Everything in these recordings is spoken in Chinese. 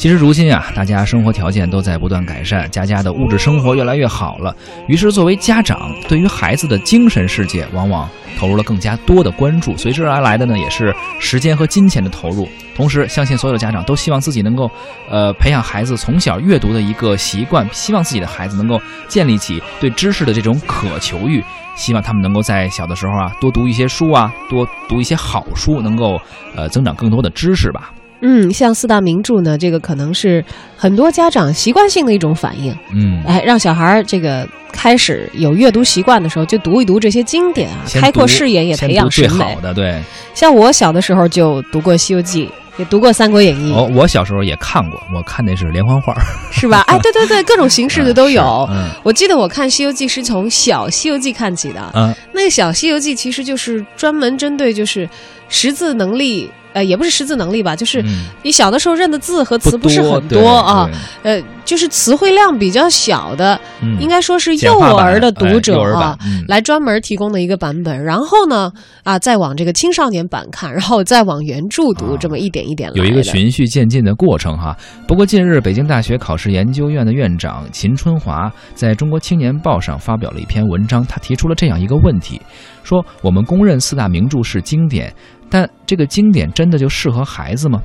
其实如今啊，大家生活条件都在不断改善，家家的物质生活越来越好了。于是，作为家长，对于孩子的精神世界，往往投入了更加多的关注。随之而来的呢，也是时间和金钱的投入。同时，相信所有的家长都希望自己能够，呃，培养孩子从小阅读的一个习惯，希望自己的孩子能够建立起对知识的这种渴求欲，希望他们能够在小的时候啊，多读一些书啊，多读一些好书，能够呃增长更多的知识吧。嗯，像四大名著呢，这个可能是很多家长习惯性的一种反应。嗯，哎，让小孩儿这个开始有阅读习惯的时候，就读一读这些经典啊，开阔视野，也培养审美。好的，对。像我小的时候就读过《西游记》，也读过《三国演义》。哦，我小时候也看过，我看那是连环画，是吧？哎，对对对，各种形式的都有。嗯我记得我看《西游记》是从小《西游记》看起的。嗯，那个小《西游记》其实就是专门针对就是识字能力。呃，也不是识字能力吧，就是你小的时候认的字和词不是很多啊，呃，就是词汇量比较小的，应该说是幼儿的读者啊，来专门提供的一个版本。然后呢，啊，再往这个青少年版看，然后再往原著读，这么一点一点来有一个循序渐进的过程哈。不过近日，北京大学考试研究院的院长秦春华在中国青年报上发表了一篇文章，他提出了这样一个问题，说我们公认四大名著是经典。但这个经典真的就适合孩子吗？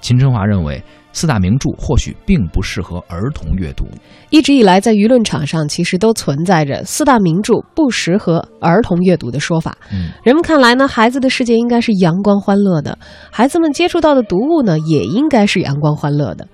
秦春华认为，四大名著或许并不适合儿童阅读。一直以来，在舆论场上，其实都存在着四大名著不适合儿童阅读的说法。嗯，人们看来呢，孩子的世界应该是阳光欢乐的，孩子们接触到的读物呢，也应该是阳光欢乐的。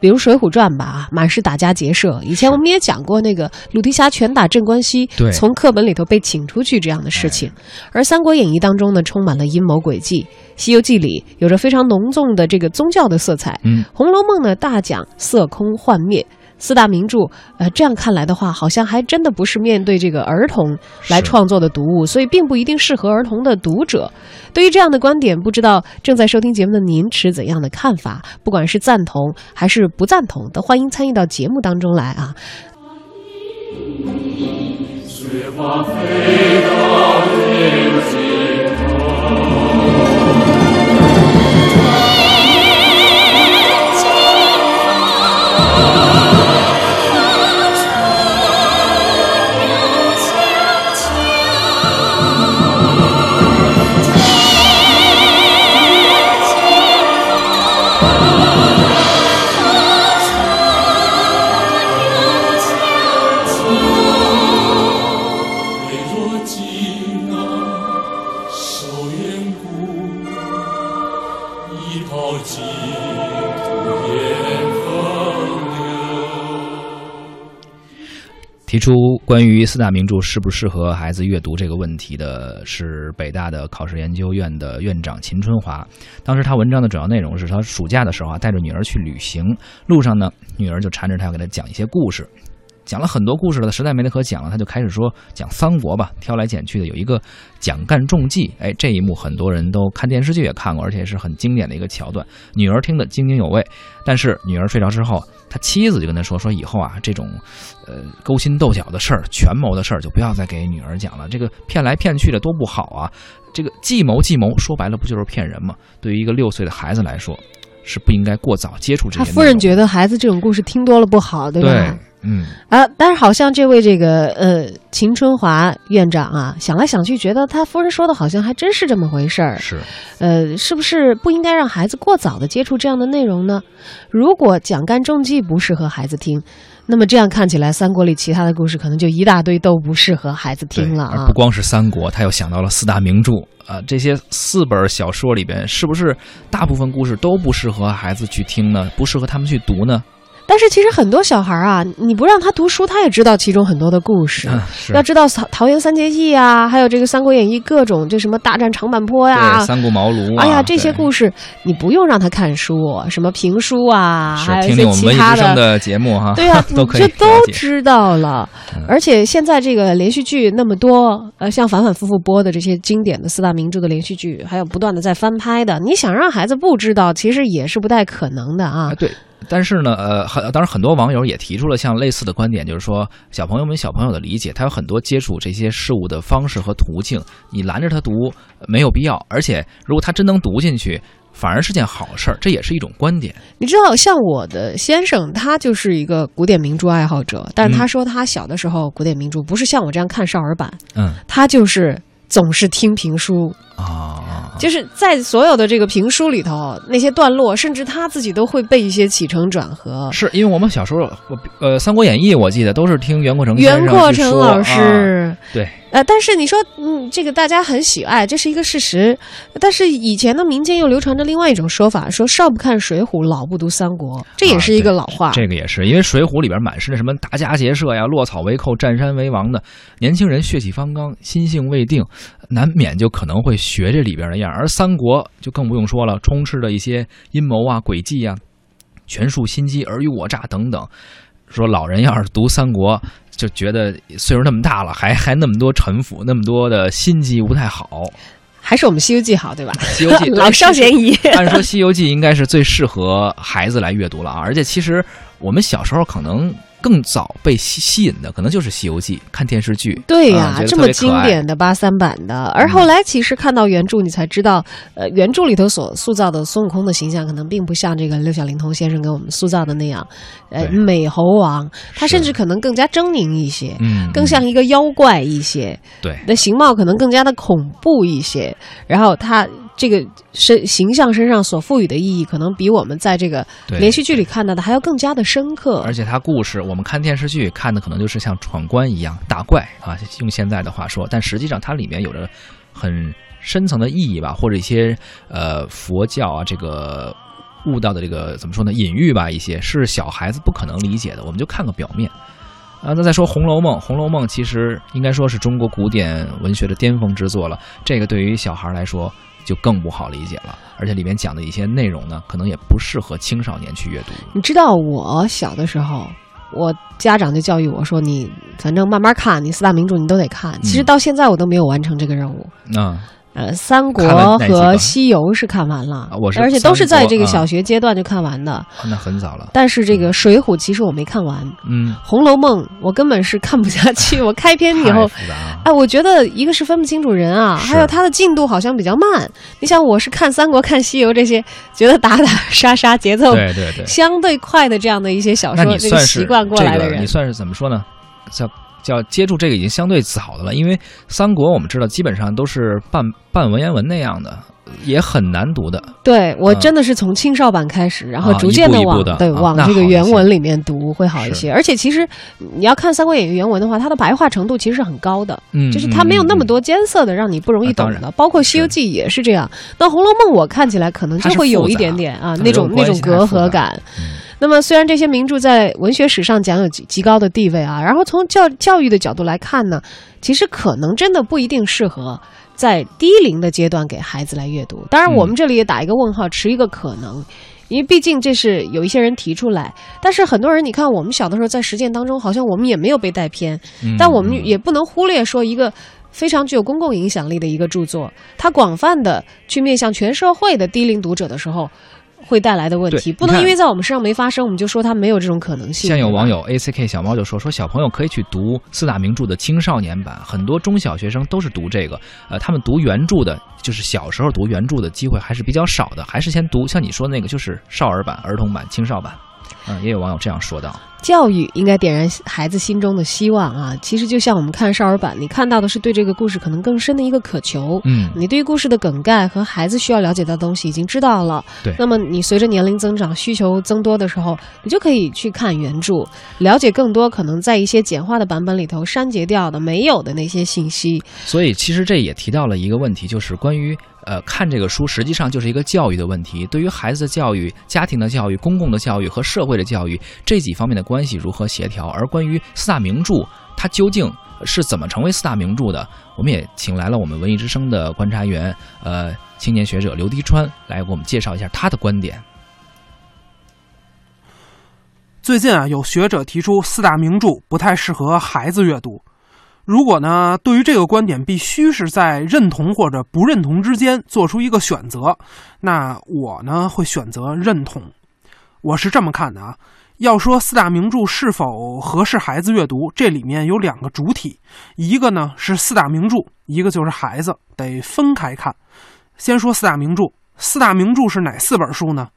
比如《水浒传》吧，啊，满是打家劫舍。以前我们也讲过那个鲁提辖拳打镇关西，从课本里头被请出去这样的事情。而《三国演义》当中呢，充满了阴谋诡计；《西游记》里有着非常浓重的这个宗教的色彩。嗯，《红楼梦》呢，大讲色空幻灭。四大名著，呃，这样看来的话，好像还真的不是面对这个儿童来创作的读物，所以并不一定适合儿童的读者。对于这样的观点，不知道正在收听节目的您持怎样的看法？不管是赞同还是不赞同，都欢迎参与到节目当中来啊。雪花飞到提出关于四大名著适不适合孩子阅读这个问题的是北大的考试研究院的院长秦春华。当时他文章的主要内容是他暑假的时候啊，带着女儿去旅行，路上呢，女儿就缠着他要给他讲一些故事。讲了很多故事了，实在没得可讲了，他就开始说讲三国吧，挑来拣去的有一个蒋干中计，哎，这一幕很多人都看电视剧也看过，而且是很经典的一个桥段。女儿听得津津有味，但是女儿睡着之后，他妻子就跟他说说以后啊，这种，呃，勾心斗角的事儿、权谋的事儿就不要再给女儿讲了，这个骗来骗去的多不好啊，这个计谋计谋说白了不就是骗人吗？对于一个六岁的孩子来说，是不应该过早接触这些。他夫人觉得孩子这种故事听多了不好，对吧？嗯啊，但是好像这位这个呃秦春华院长啊，想来想去，觉得他夫人说的好像还真是这么回事儿。是，呃，是不是不应该让孩子过早的接触这样的内容呢？如果蒋干中计不适合孩子听，那么这样看起来，三国里其他的故事可能就一大堆都不适合孩子听了啊。不光是三国，他又想到了四大名著啊，这些四本小说里边，是不是大部分故事都不适合孩子去听呢？不适合他们去读呢？但是其实很多小孩啊，你不让他读书，他也知道其中很多的故事。要知道桃桃园三结义啊，还有这个《三国演义》各种这什么大战长坂坡呀，三顾茅庐。哎呀，这些故事你不用让他看书，什么评书啊，还有一些其他的节目哈。对呀，都可以这都知道了。而且现在这个连续剧那么多，呃，像反反复复播的这些经典的四大名著的连续剧，还有不断的在翻拍的，你想让孩子不知道，其实也是不太可能的啊。对。但是呢，呃，很当然很多网友也提出了像类似的观点，就是说小朋友们小朋友的理解，他有很多接触这些事物的方式和途径，你拦着他读没有必要。而且如果他真能读进去，反而是件好事儿，这也是一种观点。你知道，像我的先生，他就是一个古典名著爱好者，但是他说他小的时候古典名著不是像我这样看少儿版，嗯他就是总是听评书，啊，就是在所有的这个评书里头，那些段落，甚至他自己都会背一些起承转合。是因为我们小时候，我呃《三国演义》，我记得都是听袁阔成先袁生阔成老师，对，呃，但是你说，嗯，这个大家很喜爱，这是一个事实。但是以前的民间又流传着另外一种说法，说少不看《水浒》，老不读《三国》，这也是一个老话。啊这个也是因为《水浒》里边满是那什么打家劫舍呀、落草为寇、占山为王的年轻人血气方刚、心性未定，难免就可能会学这里边的样儿。而《三国》就更不用说了，充斥着一些阴谋啊、诡计啊、权术心机、尔虞我诈等等。说老人要是读《三国》，就觉得岁数那么大了，还还那么多城府，那么多的心机，不太好。还是我们《西游记》好，对吧？《西游记》老少咸宜。按 说《西游记》应该是最适合孩子来阅读了啊，而且其实我们小时候可能更早被吸吸引的，可能就是《西游记》，看电视剧。对呀、这么经典的八三版的，而后来其实看到原著，你才知道，呃，原著里头所塑造的孙悟空的形象，可能并不像这个六小龄童先生给我们塑造的那样，呃，美猴王，他甚至可能更加狰狞一些，嗯，更像一个妖怪一些，对。那形貌可能更加的恐怖一些，然后他这个身形象身上所赋予的意义，可能比我们在这个连续剧里看到的还要更加的深刻而。且它故事，我们看电视剧看的可能就是像闯关一样打怪啊，用现在的话说，但实际上它里面有着很深层的意义吧，或者一些呃佛教啊这个悟道的这个怎么说呢隐喻吧，一些是小孩子不可能理解的，我们就看个表面。啊，那再说《红楼梦》，《红楼梦》其实应该说是中国古典文学的巅峰之作了。这个对于小孩来说就更不好理解了，而且里面讲的一些内容呢，可能也不适合青少年去阅读。你知道我小的时候，我家长就教育我说：“你反正慢慢看，你四大名著你都得看。”其实嗯到现在我都没有完成这个任务。那、呃，《三国和《西游》是看完了啊，我是而且都是在这个小学阶段就看完的。那很早了。但是这个《水浒》其实我没看完，《嗯，红楼梦》我根本是看不下 去。我开篇以后。哎，我觉得一个是分不清楚人啊，还有它的进度好像比较慢。你想，我是看《三国》、看《西游》这些，觉得打打杀杀节奏对对对，相对快的这样的一些小说，这个习惯过来的人，你，算是怎么说呢？叫叫接触这个已经相对早的了，因为三国我们知道基本上都是半半文言文那样的，也很难读的。对我嗯真的是从青少版开始，然后啊逐渐的往对往这个原文里面读会好一些。而且其实你要看《三国演义》原文的话，它的白话程度其实是很高的，嗯，就是它没有那么嗯。多艰涩的让你不容易懂的。包括《西游记》也是这样。那《红楼梦》我看起来可能就会有一点点啊那种那种隔阂感。嗯那么，虽然这些名著在文学史上讲有极极高的地位啊，然后从教教育的角度来看呢，其实可能真的不一定适合在低龄的阶段给孩子来阅读。当然，嗯我们这里也打一个问号，持一个可能。因为毕竟这是有一些人提出来，但是很多人，你看我们小的时候在实践当中，好像我们也没有被带偏，嗯但我们嗯也不能忽略说一个非常具有公共影响力的一个著作，它广泛的去面向全社会的低龄读者的时候，会带来的问题，不能因为在我们身上没发生，我们就说它没有这种可能性。对吧像有网友 A C K 小猫就说说小朋友可以去读四大名著的青少年版，很多中小学生都是读这个，呃，他们读原著的，就是小时候读原著的机会还是比较少的，还是先读像你说那个就是少儿版、儿童版、青少版，嗯，也有网友这样说道，教育应该点燃孩子心中的希望啊！其实就像我们看少儿版，你看到的是对这个故事可能更深的一个渴求。嗯，你对于故事的梗概和孩子需要了解到的东西已经知道了，对那么你随着年龄增长、需求增多的时候，你就可以去看原著，了解更多可能在一些简化的版本里头删节掉的、没有的那些信息。所以其实这也提到了一个问题，就是关于呃看这个书，实际上就是一个教育的问题。对于孩子的教育、家庭的教育、公共的教育和社会的教育这几方面的关系如何协调，而关于四大名著，它究竟是怎么成为四大名著的，我们也请来了我们文艺之声的观察员，呃，青年学者刘迪川来给我们介绍一下他的观点。最近啊，有学者提出四大名著不太适合孩子阅读。如果呢，对于这个观点必须是在认同或者不认同之间做出一个选择，那我呢会选择认同。我是这么看的啊，要说四大名著是否合适孩子阅读，这里面有两个主体，一个呢是四大名著，一个就是孩子，得分开看。先说四大名著，《四大名著是哪四本书呢？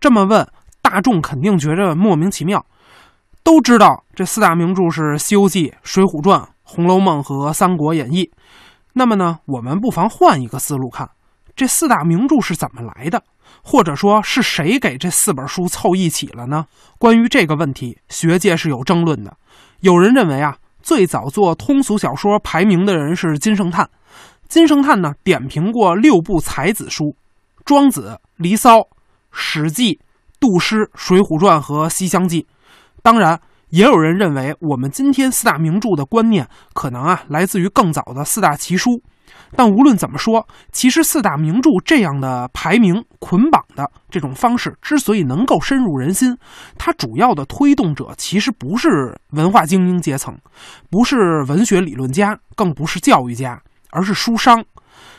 这么问，大众肯定觉着莫名其妙。都知道这四大名著是《西游记》《水浒传》《红楼梦》和《三国演义》。那么呢，我们不妨换一个思路看，这四大名著是怎么来的，或者说是谁给这四本书凑一起了呢？关于这个问题，学界是有争论的。有人认为啊，最早做通俗小说排名的人是金圣叹。金圣叹呢，点评过六部才子书，《庄子》《离骚》《史记》《杜诗》《水浒传》和《西厢记》。当然，也有人认为我们今天四大名著的观念可能啊来自于更早的四大奇书。但无论怎么说，其实四大名著这样的排名捆绑的这种方式之所以能够深入人心，它主要的推动者其实不是文化精英阶层，不是文学理论家，更不是教育家。而是书商，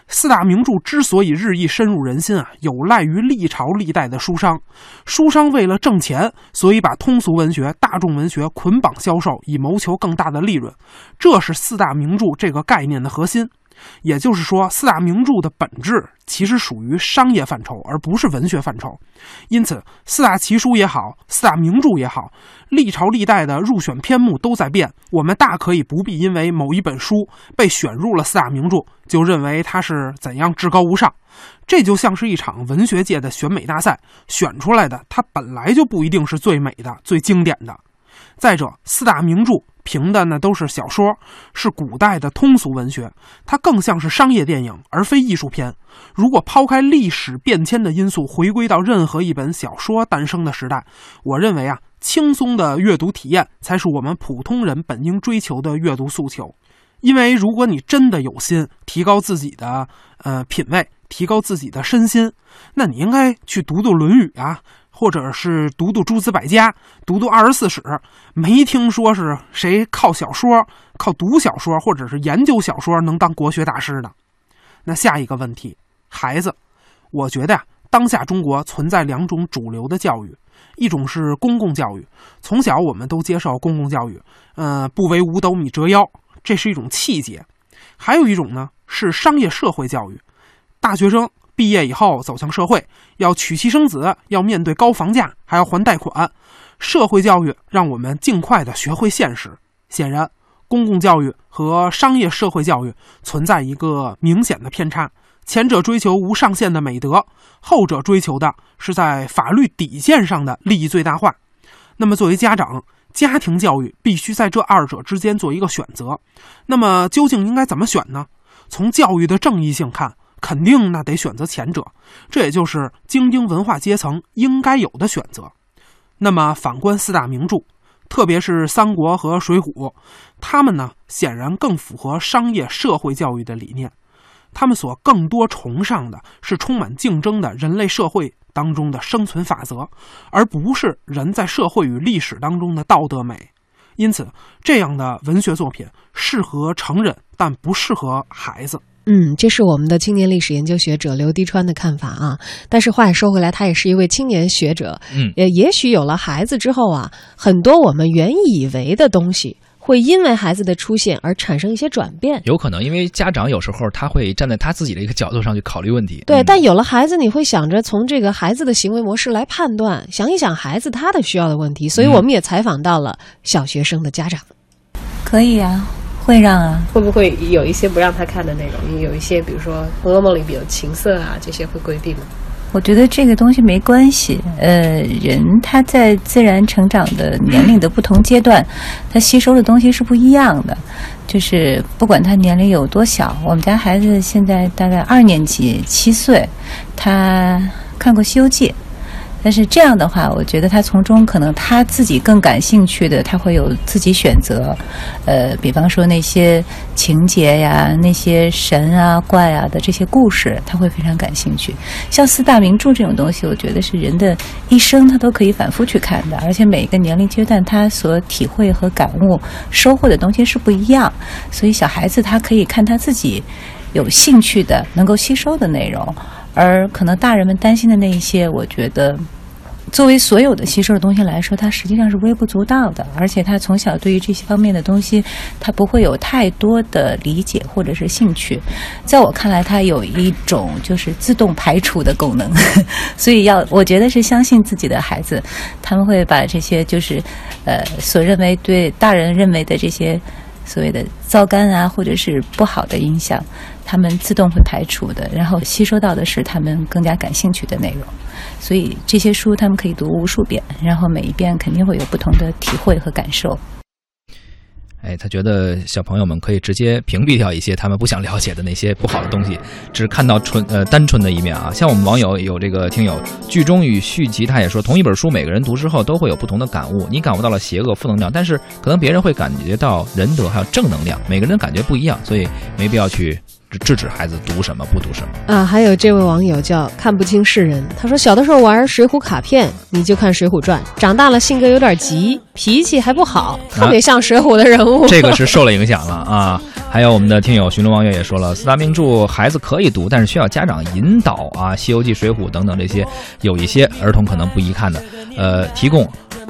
四大名著之所以日益深入人心啊，有赖于历朝历代的书商。书商为了挣钱，所以把通俗文学、大众文学捆绑销售，以谋求更大的利润。这是四大名著这个概念的核心。也就是说，四大名著的本质其实属于商业范畴，而不是文学范畴。因此，四大奇书也好，四大名著也好，历朝历代的入选篇目都在变。我们大可以不必因为某一本书被选入了四大名著，就认为它是怎样至高无上。这就像是一场文学界的选美大赛，选出来的它本来就不一定是最美的、最经典的。再者，四大名著。评的呢都是小说，是古代的通俗文学，它更像是商业电影，而非艺术片。如果抛开历史变迁的因素，回归到任何一本小说诞生的时代，我认为啊，轻松的阅读体验才是我们普通人本应追求的阅读诉求。因为如果你真的有心提高自己的呃品味，提高自己的身心，那你应该去读读《论语》啊。或者是读读诸子百家，读读二十四史，没听说是谁靠小说、靠读小说或者是研究小说能当国学大师的。那下一个问题，孩子，我觉得呀，当下中国存在两种主流的教育，一种是公共教育，从小我们都接受公共教育，呃，不为五斗米折腰，这是一种气节；还有一种呢是商业社会教育，大学生。毕业以后走向社会，要娶妻生子，要面对高房价，还要还贷款。社会教育让我们尽快的学会现实。显然，公共教育和商业社会教育存在一个明显的偏差。前者追求无上限的美德，后者追求的是在法律底线上的利益最大化。那么，作为家长，家庭教育必须在这二者之间做一个选择。那么，究竟应该怎么选呢？从教育的正义性看。肯定那得选择前者，这也就是精英文化阶层应该有的选择。那么反观四大名著，特别是《三国》和《水浒》，他们呢显然更符合商业社会教育的理念。他们所更多崇尚的是充满竞争的人类社会当中的生存法则，而不是人在社会与历史当中的道德美。因此，这样的文学作品适合成人，但不适合孩子。嗯，这是我们的青年历史研究学者刘迪川的看法啊。但是话也说回来，他也是一位青年学者。嗯，也也许有了孩子之后啊，很多我们原以为的东西，会因为孩子的出现而产生一些转变。有可能，因为家长有时候他会站在他自己的一个角度上去考虑问题。对，但有了孩子，你会想着从这个孩子的行为模式来判断，想一想孩子他的需要的问题。所以我们也采访到了小学生的家长。可以啊。会让啊？会不会有一些不让他看的内容？有一些，比如说《红楼梦》里比较情色啊，这些会规避吗？我觉得这个东西没关系。呃，人他在自然成长的年龄的不同阶段，他吸收的东西是不一样的。就是不管他年龄有多小，我们家孩子现在大概二年级，七岁，他看过《西游记》。但是这样的话，我觉得他从中可能他自己更感兴趣的，他会有自己选择。呃，比方说那些情节呀、那些神啊、怪啊的这些故事，他会非常感兴趣。像四大名著这种东西，我觉得是人的一生他都可以反复去看的，而且每个年龄阶段他所体会和感悟、收获的东西是不一样。所以小孩子他可以看他自己有兴趣的、能够吸收的内容，而可能大人们担心的那一些，我觉得。作为所有的吸收的东西来说，它实际上是微不足道的，而且他从小对于这些方面的东西，他不会有太多的理解或者是兴趣。在我看来，它有一种就是自动排除的功能，所以要我觉得是相信自己的孩子，他们会把这些就是呃所认为对大人认为的这些所谓的糟干啊，或者是不好的影响，他们自动会排除的，然后吸收到的是他们更加感兴趣的内容。所以这些书他们可以读无数遍，然后每一遍肯定会有不同的体会和感受。哎，他觉得小朋友们可以直接屏蔽掉一些他们不想了解的那些不好的东西，只看到纯呃单纯的一面啊。像我们网友有这个听友剧中与续集，他也说，同一本书每个人读之后都会有不同的感悟。你感悟到了邪恶负能量，但是可能别人会感觉到仁德还有正能量，每个人感觉不一样，所以没必要去制止孩子读什么不读什么。啊，还有这位网友叫看不清世人，他说小的时候玩水浒卡片，你就看《水浒传》，长大了性格有点急，脾气还不好，特别像水浒的人物。这个是 受了影响了啊。还有我们的听友寻龙望月也说了，四大名著孩子可以读，但是需要家长引导啊，《西游记》《水浒》等等这些，有一些儿童可能不宜看的，呃，提供。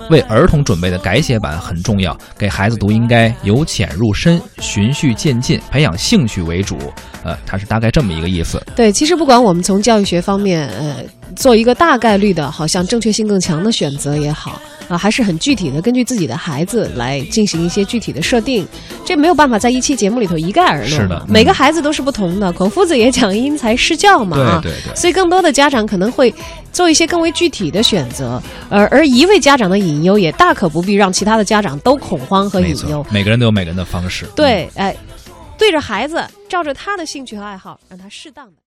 为儿童准备的改写版很重要，给孩子读应该由浅入深、循序渐进，培养兴趣为主。呃，它是大概这么一个意思。对，其实不管我们从教育学方面，呃，做一个大概率的，好像正确性更强的选择也好。啊，还是很具体的，根据自己的孩子来进行一些具体的设定，这没有办法在一期节目里头一概而论。是的，每个孩子都是不同的。孔夫子也讲因材施教嘛，啊，对对。所以更多的家长可能会做一些更为具体的选择，而而一位家长的隐忧也大可不必让其他的家长都恐慌和隐忧。每个人都有每个人的方式。对，哎，对着孩子，照着他的兴趣和爱好，让他适当的。